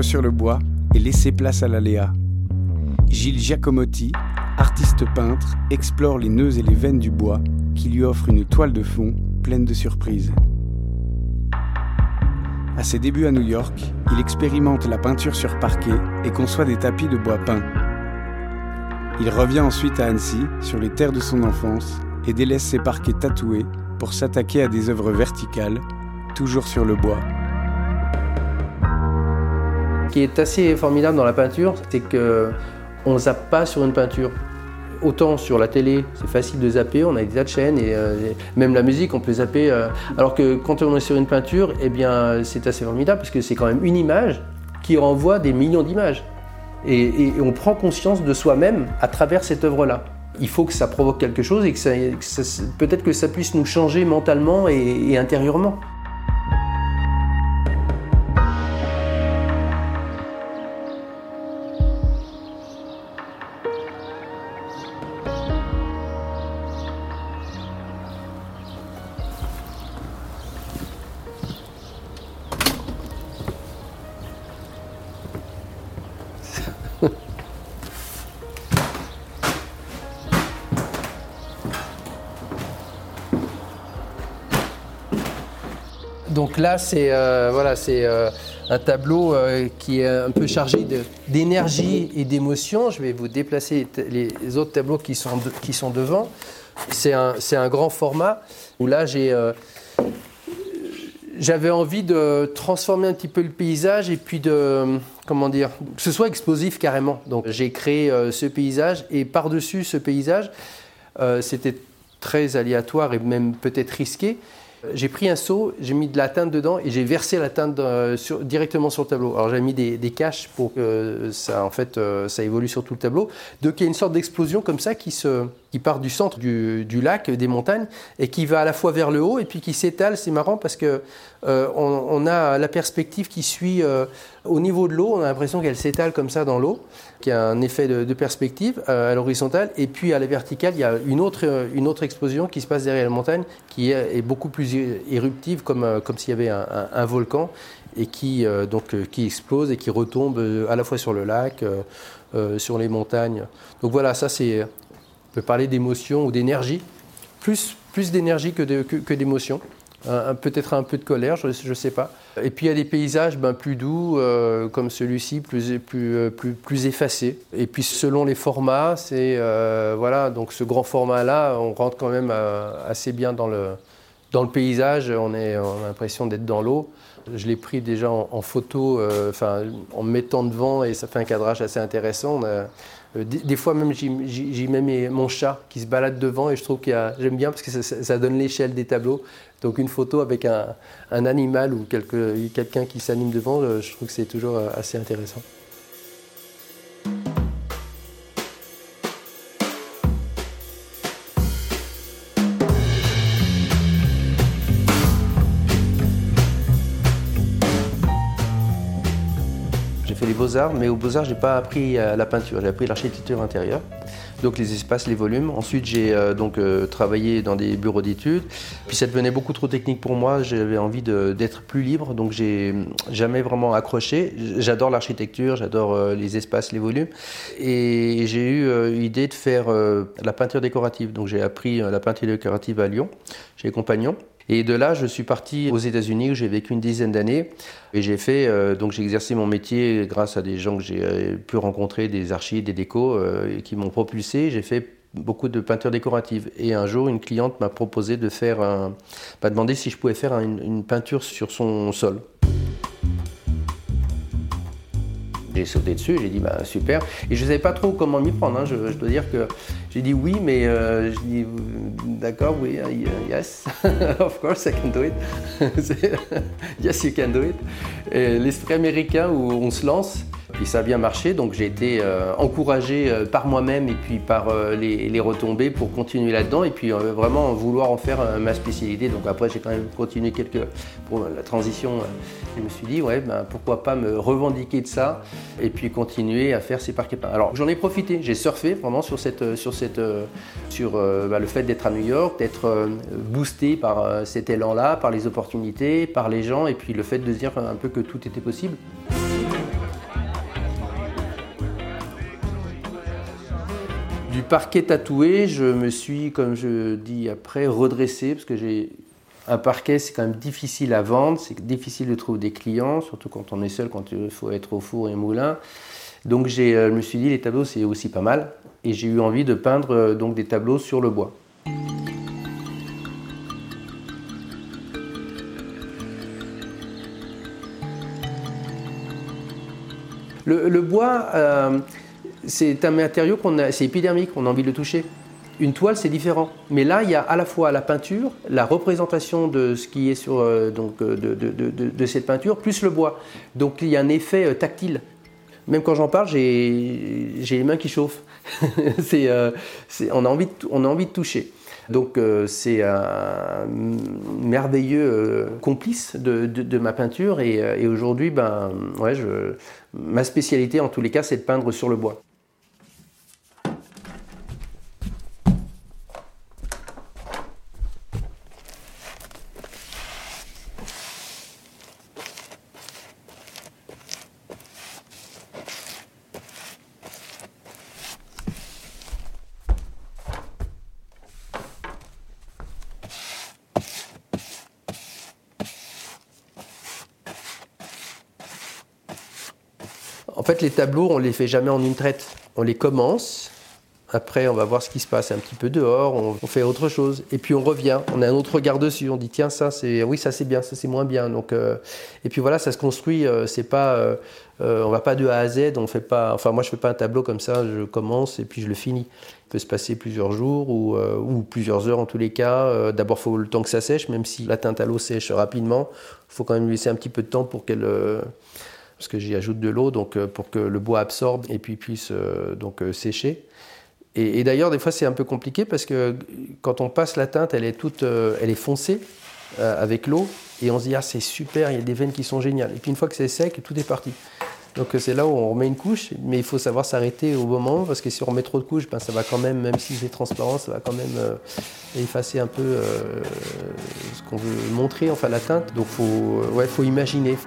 sur le bois et laisser place à l'aléa. Gilles Giacomotti, artiste peintre, explore les nœuds et les veines du bois qui lui offrent une toile de fond pleine de surprises. À ses débuts à New York, il expérimente la peinture sur parquet et conçoit des tapis de bois peint. Il revient ensuite à Annecy, sur les terres de son enfance, et délaisse ses parquets tatoués pour s'attaquer à des œuvres verticales, toujours sur le bois. Ce qui est assez formidable dans la peinture, c'est que on zappe pas sur une peinture. Autant sur la télé, c'est facile de zapper, on a des tas de chaînes et, euh, même la musique, on peut zapper. euh, alors que quand on est sur une peinture, eh bien, c'est assez formidable parce que c'est quand même une image qui renvoie des millions d'images. Et, on prend conscience de soi-même à travers cette œuvre-là. Il faut que ça provoque quelque chose et que, que peut-être que ça puisse nous changer mentalement et intérieurement. Donc là, c'est euh, voilà, c'est euh, un tableau euh, qui est un peu chargé d'énergie et d'émotion. Je vais vous déplacer les autres tableaux qui sont, qui sont devant. C'est un, un grand format où là, j'ai, j'avais envie de transformer un petit peu le paysage et puis de, comment dire, que ce soit explosif carrément. Donc j'ai créé ce paysage et par-dessus ce paysage, c'était très aléatoire et même peut-être risqué. J'ai pris un seau, j'ai mis de la teinte dedans et j'ai versé la teinte euh, directement sur le tableau. Alors j'ai mis des, caches pour que ça, en fait, euh, ça évolue sur tout le tableau. Donc il y a une sorte d'explosion comme ça qui, se, qui part du centre du, lac, des montagnes, et qui va à la fois vers le haut et puis qui s'étale. C'est marrant parce que euh, on a la perspective qui suit euh, au niveau de l'eau. On a l'impression qu'elle s'étale comme ça dans l'eau, qu'il y a un effet de, perspective euh, à l'horizontale. Et puis à la verticale, il y a une autre, euh, explosion qui se passe derrière la montagne, qui est, beaucoup plus éruptive, comme, euh, comme s'il y avait un, volcan, et qui, qui explose et qui retombe à la fois sur le lac, sur les montagnes. Donc voilà, ça c'est. On peut parler d'émotion ou d'énergie, plus, d'énergie que d'émotion. Peut-être un peu de colère, je ne sais pas. Et puis il y a des paysages ben, plus doux, euh, comme celui-ci, euh, plus, effacés. Et puis selon les formats, c'est euh, voilà, donc ce grand format-là, on rentre quand même assez bien dans le, paysage. On, a l'impression d'être dans l'eau. Je l'ai pris déjà en, photo, en me mettant devant, et ça fait un cadrage assez intéressant. Des, fois même, j'y- mets mon chat qui se balade devant, et je trouve a- j'aime bien parce que ça donne l'échelle des tableaux. Donc une photo avec un, animal ou quelqu'un qui s'anime devant, euh, je trouve que c'est toujours euh, assez intéressant. J'ai fait les beaux-arts, mais aux beaux-arts, j'ai pas appris euh, la peinture, j'ai appris l'architecture intérieure. Donc les espaces, les volumes. Ensuite, j'ai euh, donc euh, travaillé dans des bureaux d'études. Puis ça devenait beaucoup trop technique pour moi. J'avais envie d'être plus libre, donc j'ai jamais vraiment accroché. J'adore l'architecture, j'adore euh, les espaces, les volumes. Et j'ai eu l'idée de faire la peinture décorative. Donc j'ai appris la peinture décorative à Lyon, chez les compagnons. Et de là, je suis parti aux États-Unis où j'ai vécu une dizaine d'années. Et j'ai fait, euh, donc j'ai exercé mon métier grâce à des gens que j'ai euh, pu rencontrer, des archives, des décos, euh, qui m'ont propulsé. J'ai fait beaucoup de peinture décorative. Et un jour, une cliente m'a proposé de faire un, m'a demandé si je pouvais faire un- une peinture sur son sol. J'ai sauté dessus, j'ai dit bah, super. Et je ne savais pas trop comment m'y prendre. hein. Je, dois dire que j'ai dit oui, mais euh, je dis d'accord, oui, uh, yes, of course I can do it. Yes, you can do it. L'esprit américain où on se lance, puis ça a bien marché. Donc j'ai été euh, encouragé euh, par moi-même et puis par euh, les, retombées pour continuer là-dedans et puis vraiment vouloir en faire ma spécialité. Donc après j'ai quand même continué quelques pour la transition. je me suis dit ouais, ben, pourquoi pas me revendiquer de ça et puis continuer à faire ces parquets peints. Alors j'en ai profité, j'ai surfé vraiment sur, cette, sur, cette, sur bah, le fait d'être à New York, d'être boosté par cet élan-là, par les opportunités, par les gens et puis le fait de dire un peu que tout était possible. Parquet tatoué, je me suis, comme je dis après, redressé parce que j'ai un parquet, c'est quand même difficile à vendre, c'est difficile de trouver des clients, surtout quand on est seul, quand il faut être au four et au moulin. Donc euh, je me suis dit, les tableaux, c'est aussi pas mal. Et j'ai eu envie de peindre euh, donc, des tableaux sur le bois. Le, bois, euh, c'est un matériau qu'on a, c'est épidermique, on a envie de le toucher. Une toile, c'est différent. Mais là, il y a à la fois la peinture, la représentation de ce qui est sur euh, donc, euh, de, cette peinture, plus le bois. Donc il y a un effet tactile. Même quand j'en parle, j'ai les mains qui chauffent. c'est, on, a envie de, on a envie de toucher. Donc c'est un merveilleux complice de, ma peinture et, aujourd'hui, ben, ouais, je, Ma spécialité, en tous les cas, c'est de peindre sur le bois. En fait, les tableaux, on ne les fait jamais en une traite. On les commence, après, on va voir ce qui se passe un petit peu dehors, on, fait autre chose, et puis on revient, on a un autre regard dessus, on dit tiens ça c'est oui ça c'est bien, ça c'est moins bien. Donc euh, et puis voilà, ça se construit. Euh, c'est pas, euh, on va pas de A à Z, on fait pas. Enfin moi je fais pas un tableau comme ça, je commence et puis je le finis. Il peut se passer plusieurs jours ou, plusieurs heures en tous les cas. D'abord il faut le temps que ça sèche, même si la teinte à l'eau sèche rapidement, il faut quand même laisser un petit peu de temps pour qu'elle parce que j'y ajoute de l'eau donc euh, pour que le bois absorbe et puis puisse euh, donc euh, sécher. Et, d'ailleurs, des fois, c'est un peu compliqué parce que quand on passe la teinte, elle est toute, elle est foncée avec l'eau et on se dit ah c'est super, il y a des veines qui sont géniales. Et puis une fois que c'est sec, tout est parti. Donc c'est là où on remet une couche, mais il faut savoir s'arrêter au bon moment parce que si on remet trop de couches, ben, ça va quand même, même si c'est transparent, ça va quand même effacer un peu ce qu'on veut montrer, enfin la teinte. Donc faut, ouais, faut imaginer.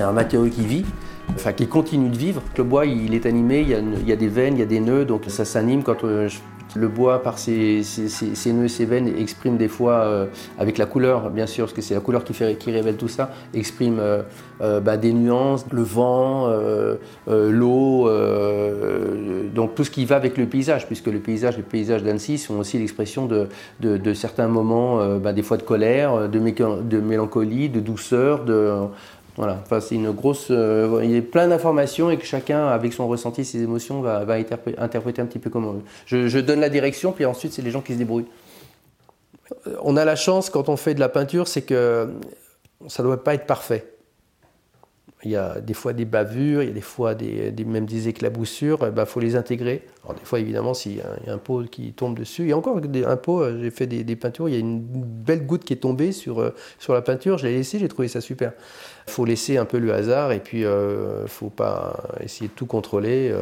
C'est un matériau qui vit, enfin qui continue de vivre. Le bois, il est animé, il y a, des veines, il y a des nœuds, donc ça s'anime quand euh, le bois, par ses, nœuds et ses veines, exprime des fois, euh, avec la couleur, bien sûr, parce que c'est la couleur qui, révèle tout ça, exprime euh, bah, des nuances, le vent, l'eau, donc tout ce qui va avec le paysage, puisque le paysage, les paysages d'Annecy sont aussi l'expression de, certains moments, bah, des fois de colère, de mélancolie, de douceur, de, voilà, enfin, c'est une grosse. Euh, il a plein d'informations et que chacun, avec son ressenti, ses émotions, va, interpréter un petit peu comme on. Je, donne la direction, puis ensuite, c'est les gens qui se débrouillent. On a la chance, quand on fait de la peinture, c'est que ça ne doit pas être parfait. Il y a des fois des bavures, il y a des fois des, même des éclaboussures, il ben, faut les intégrer. Alors des fois, évidemment, s'il y, a un pot qui tombe dessus, il y a encore un pot, euh, j'ai fait des, peintures, il y a une belle goutte qui est tombée sur, euh, sur la peinture, je l'ai laissé, j'ai trouvé ça super. Il faut laisser un peu le hasard et puis il euh, ne faut pas essayer de tout contrôler.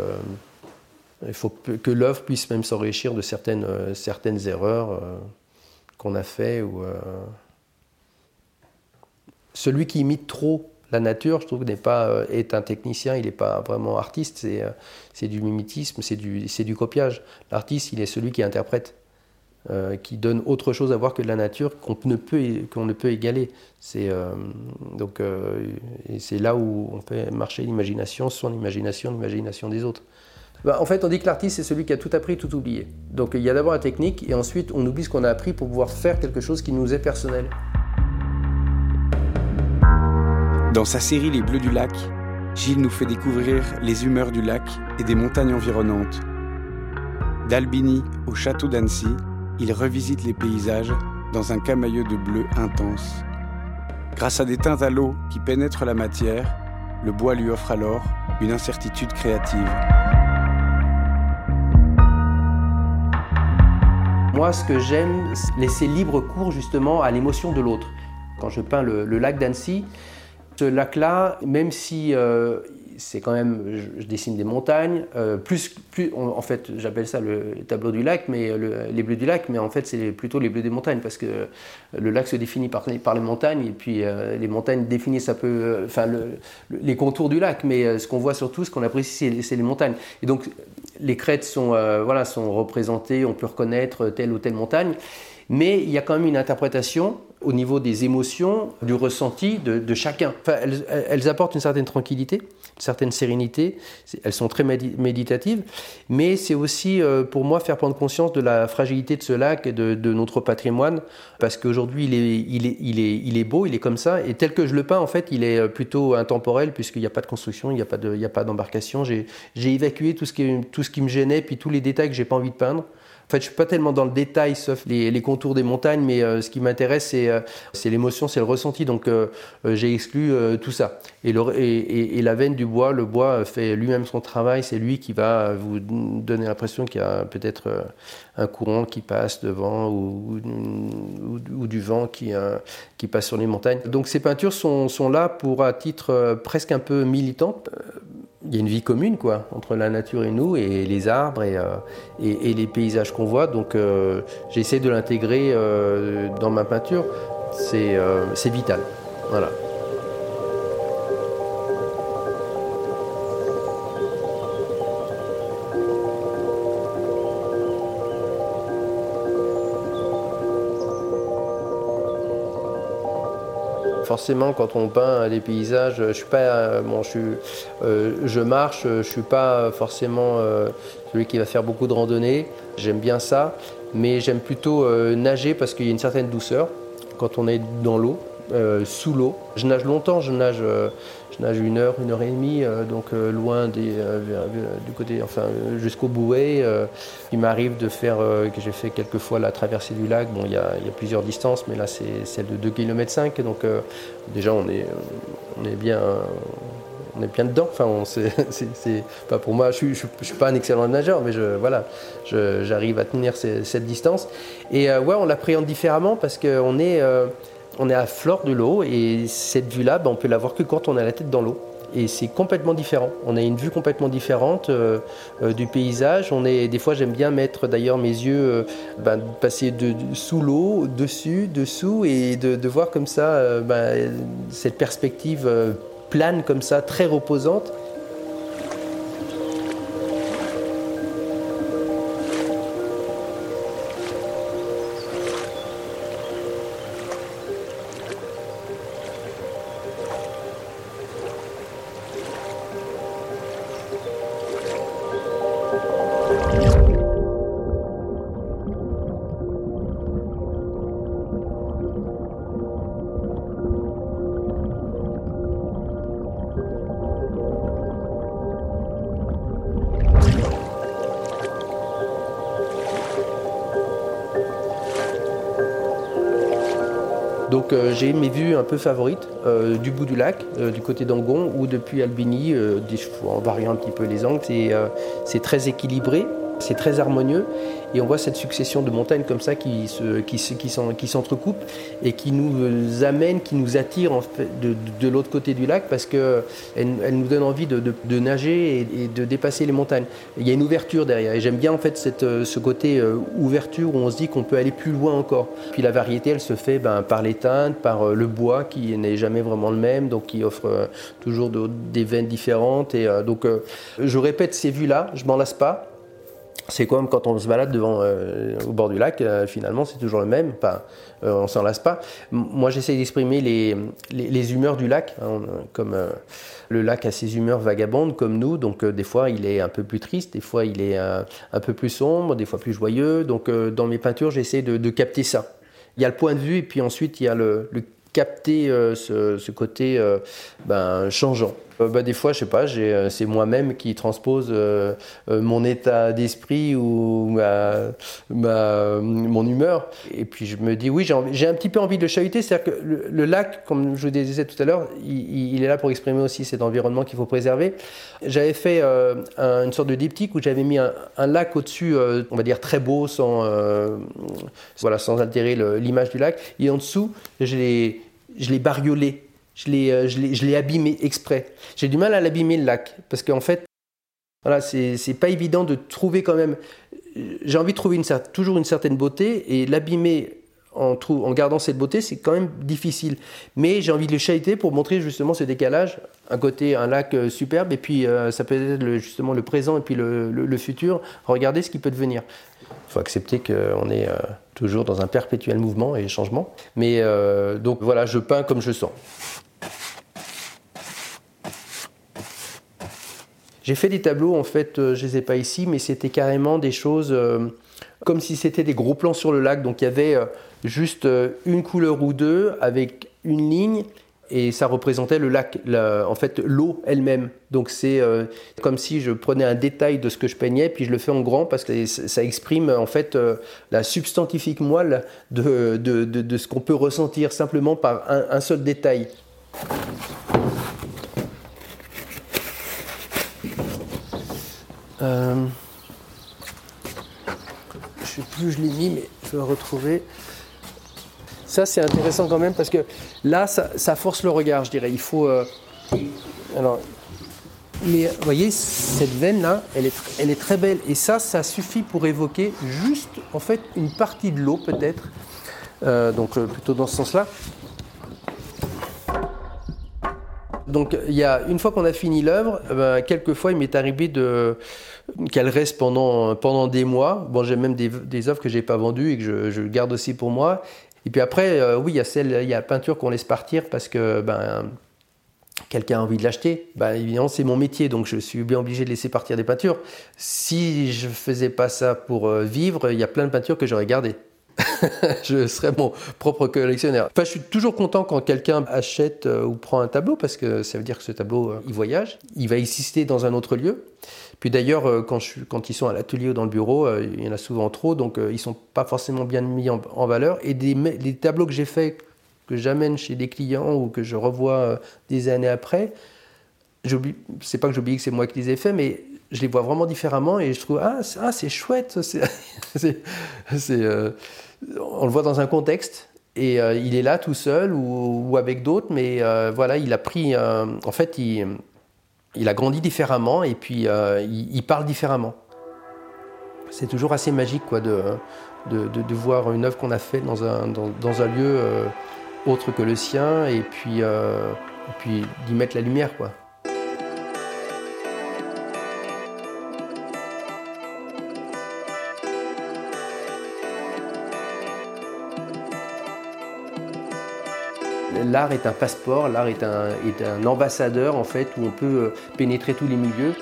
il faut que l'œuvre puisse même s'enrichir de certaines, certaines erreurs qu'on a fait. Ou, Celui qui imite trop la nature, je trouve, n'est pas euh, est un technicien, il n'est pas vraiment artiste, c'est, euh, du mimétisme, c'est du, du copiage. L'artiste, il est celui qui interprète, euh, qui donne autre chose à voir que de la nature qu'on ne peut, qu'on ne peut égaler. C'est, là où on fait marcher l'imagination, son imagination, l'imagination des autres. Bah, en fait, on dit que l'artiste, c'est celui qui a tout appris, tout oublié. Donc il y a d'abord la technique, et ensuite on oublie ce qu'on a appris pour pouvoir faire quelque chose qui nous est personnel. Dans sa série Les Bleus du lac, Gilles nous fait découvrir les humeurs du lac et des montagnes environnantes. D'Albini au château d'Annecy, il revisite les paysages dans un camailleux de bleu intense. Grâce à des teintes à l'eau qui pénètrent la matière, le bois lui offre alors une incertitude créative. Moi, ce que j'aime, c'est laisser libre cours justement à l'émotion de l'autre. Quand je peins le, le lac d'Annecy, ce lac-là, même si euh, c'est quand même, je, dessine des montagnes, euh, plus, en fait, j'appelle ça le, tableau du lac, mais les bleus du lac, mais en fait, c'est plutôt les bleus des montagnes, parce que le lac se définit par, par les montagnes, et puis les montagnes définissent un peu, enfin, les contours du lac, mais ce qu'on voit surtout, ce qu'on apprécie, c'est les montagnes. Et donc, les crêtes sont, voilà, sont représentées, on peut reconnaître telle ou telle montagne, mais il y a quand même une interprétation au niveau des émotions, du ressenti de, chacun. elles, apportent une certaine tranquillité, une certaine sérénité, elles sont très méditatives, mais c'est aussi euh, pour moi faire prendre conscience de la fragilité de ce lac et de, notre patrimoine, parce qu'aujourd'hui il est beau, il est comme ça, et tel que je le peins, en fait, il est euh, plutôt intemporel, puisqu'il n'y a pas de construction, il n'y a pas d'embarcation. J'ai évacué tout ce, qui, tout ce qui me gênait, puis tous les détails que j'ai pas envie de peindre. En fait, je suis pas tellement dans le détail, sauf les, contours des montagnes, mais euh, ce qui m'intéresse, euh, c'est l'émotion, c'est le ressenti. Donc, euh, j'ai exclu tout ça. Et, et, la veine du bois, le bois fait lui-même son travail. C'est lui qui va vous donner l'impression qu'il y a peut-être un courant qui passe devant ou, ou, du vent qui, qui passe sur les montagnes. Donc, ces peintures sont, sont là pour, à titre presque un peu militant, il y a une vie commune quoi, entre la nature et nous, et les arbres et, euh, les paysages qu'on voit. Donc euh, j'essaie de l'intégrer euh, dans ma peinture. C'est vital. Voilà. Forcément, quand on peint des paysages, je suis pas, euh, bon, je, euh, je marche, je suis pas forcément euh, celui qui va faire beaucoup de randonnées. J'aime bien ça, mais j'aime plutôt nager parce qu'il y a une certaine douceur quand on est dans l'eau. Euh, sous l'eau. Je nage longtemps, je nage, euh, je nage une heure, une heure et demie, euh, donc loin du côté, enfin jusqu'au bouet. il m'arrive de faire, que j'ai fait quelques fois la traversée du lac. Bon, il y a, plusieurs distances, mais là c'est celle de 2 km 5, donc déjà on est, bien on est bien dedans. Enfin, pour moi. Je, ne suis pas un excellent nageur, mais je, voilà, j'arrive à tenir cette distance. Et ouais, on l'appréhende différemment parce qu'on est, on est à fleur de l'eau et cette vue-là, ben, on peut la voir que quand on a la tête dans l'eau. Et c'est complètement différent. On a une vue complètement différente euh, euh, du paysage. On est, des fois, j'aime bien mettre d'ailleurs mes yeux, euh, ben, passer de, sous l'eau, dessus, dessous, et de, voir comme ça ben, cette perspective plane comme ça, très reposante. Donc euh, j'ai mes vues un peu favorites euh, du bout du lac, euh, du côté d'Angon ou depuis Albigny, en variant un petit peu les angles. C'est très équilibré, c'est très harmonieux et on voit cette succession de montagnes comme ça qui, se, qui, qui, s'entrecoupent et qui nous amène, qui nous attire en fait de, de l'autre côté du lac parce qu'elle elle nous donne envie de, de, nager et, de dépasser les montagnes. Il y a une ouverture derrière et j'aime bien en fait cette, ce côté euh, ouverture où on se dit qu'on peut aller plus loin encore. Puis la variété elle se fait ben, par les teintes, par euh, le bois qui n'est jamais vraiment le même donc qui offre euh, toujours des veines différentes et donc je répète ces vues là, je m'en lasse pas c'est comme quand on se balade devant, euh, au bord du lac, euh, finalement c'est toujours le même, pas, euh, on s'en lasse pas. moi j'essaie d'exprimer les, les, humeurs du lac, hein, comme le lac a ses humeurs vagabondes comme nous, donc des fois il est un peu plus triste, des fois il est un peu plus sombre, des fois plus joyeux, donc dans mes peintures j'essaie de, capter ça. Il y a le point de vue et puis ensuite il y a le, capter ce, ce, côté ben, changeant. Euh, bah, des fois, je sais pas, euh, c'est moi-même qui transpose euh, mon état d'esprit ou ma, mon humeur. Et puis je me dis, oui, j'ai un petit peu envie de le chahuter. C'est-à-dire que le, lac, comme je vous disais tout à l'heure, il, est là pour exprimer aussi cet environnement qu'il faut préserver. J'avais fait une sorte de diptyque où j'avais mis un, lac au-dessus, on va dire très beau, sans, voilà, sans altérer l'image du lac. Et en dessous, je l'ai bariolé je l'ai, je, l'ai, abîmé exprès. J'ai du mal à l'abîmer le lac, parce qu'en fait, voilà, c'est, pas évident de trouver quand même. J'ai envie de trouver toujours une certaine beauté, et l'abîmer en, gardant cette beauté, c'est quand même difficile. Mais j'ai envie de le chahuter pour montrer justement ce décalage. Un côté, un lac superbe, et puis ça peut être justement le présent et puis le, futur. Regardez ce qui peut devenir. Il faut accepter qu'on est toujours dans un perpétuel mouvement et changement. Mais euh, donc voilà, je peins comme je sens. J'ai fait des tableaux, en fait, euh, je les ai pas ici, mais c'était carrément des choses euh, comme si c'était des gros plans sur le lac. Donc il y avait juste une couleur ou deux avec une ligne et ça représentait le lac, en fait l'eau elle-même. Donc c'est euh, comme si je prenais un détail de ce que je peignais, puis je le fais en grand parce que ça exprime en fait euh, la substantifique moelle de, de, de, ce qu'on peut ressentir simplement par un, seul détail. Euh, je ne sais plus où je l'ai mis, mais je vais retrouver. Ça, c'est intéressant quand même parce que là, ça, force le regard, je dirais. Il faut. Euh, alors, mais vous voyez, cette veine-là, elle est, elle est très belle. Et ça, ça suffit pour évoquer juste, en fait, une partie de l'eau, peut-être. Euh, donc, plutôt dans ce sens-là. Donc, il y a, une fois qu'on a fini l'œuvre, ben, quelquefois, il m'est arrivé de qu'elle reste pendant, pendant des mois. Bon, j'ai même des, des œuvres que j'ai pas vendues et que je, garde aussi pour moi. Et puis après, euh, oui, il y a celle, il y a peinture qu'on laisse partir parce que ben, quelqu'un a envie de l'acheter. Ben, évidemment, c'est mon métier, donc je suis bien obligé de laisser partir des peintures. Si je faisais pas ça pour euh, vivre, il y a plein de peintures que j'aurais gardées. je serais mon propre collectionneur. Enfin, je suis toujours content quand quelqu'un achète euh, ou prend un tableau parce que ça veut dire que ce tableau, il voyage, il va exister dans un autre lieu. Puis d'ailleurs, euh, quand, ils sont à l'atelier ou dans le bureau, euh, il y en a souvent trop, donc euh, ils ne sont pas forcément bien mis en, valeur. Et des, les tableaux que j'ai faits, que j'amène chez des clients ou que je revois des années après, c'est pas que j'oublie que c'est moi qui les ai faits, mais je les vois vraiment différemment et je trouve ah, ah c'est chouette, on le voit dans un contexte et il est là tout seul ou, avec d'autres, mais voilà, il a pris, en fait, il, a grandi différemment et puis euh, il, parle différemment. C'est toujours assez magique quoi, de, de, voir une œuvre qu'on a faite dans un, dans, un lieu euh, autre que le sien et puis, euh, puis d'y mettre la lumière. Quoi. L'art est un passeport, l'art est un, ambassadeur en fait où on peut euh, pénétrer tous les milieux.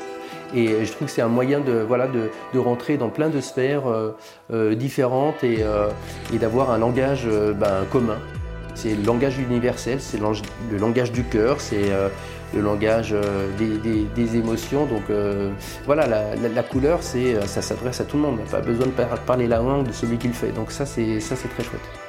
Et je trouve que c'est un moyen de, voilà, de, rentrer dans plein de sphères euh, euh, différentes et, d'avoir un langage ben, commun. C'est le langage universel, c'est le langage du cœur, c'est le langage des, émotions. Donc voilà, la, la, la couleur, ça s'adresse à tout le monde. On n'a pas besoin de parler la langue de celui qui le fait. Donc ça, c'est très chouette.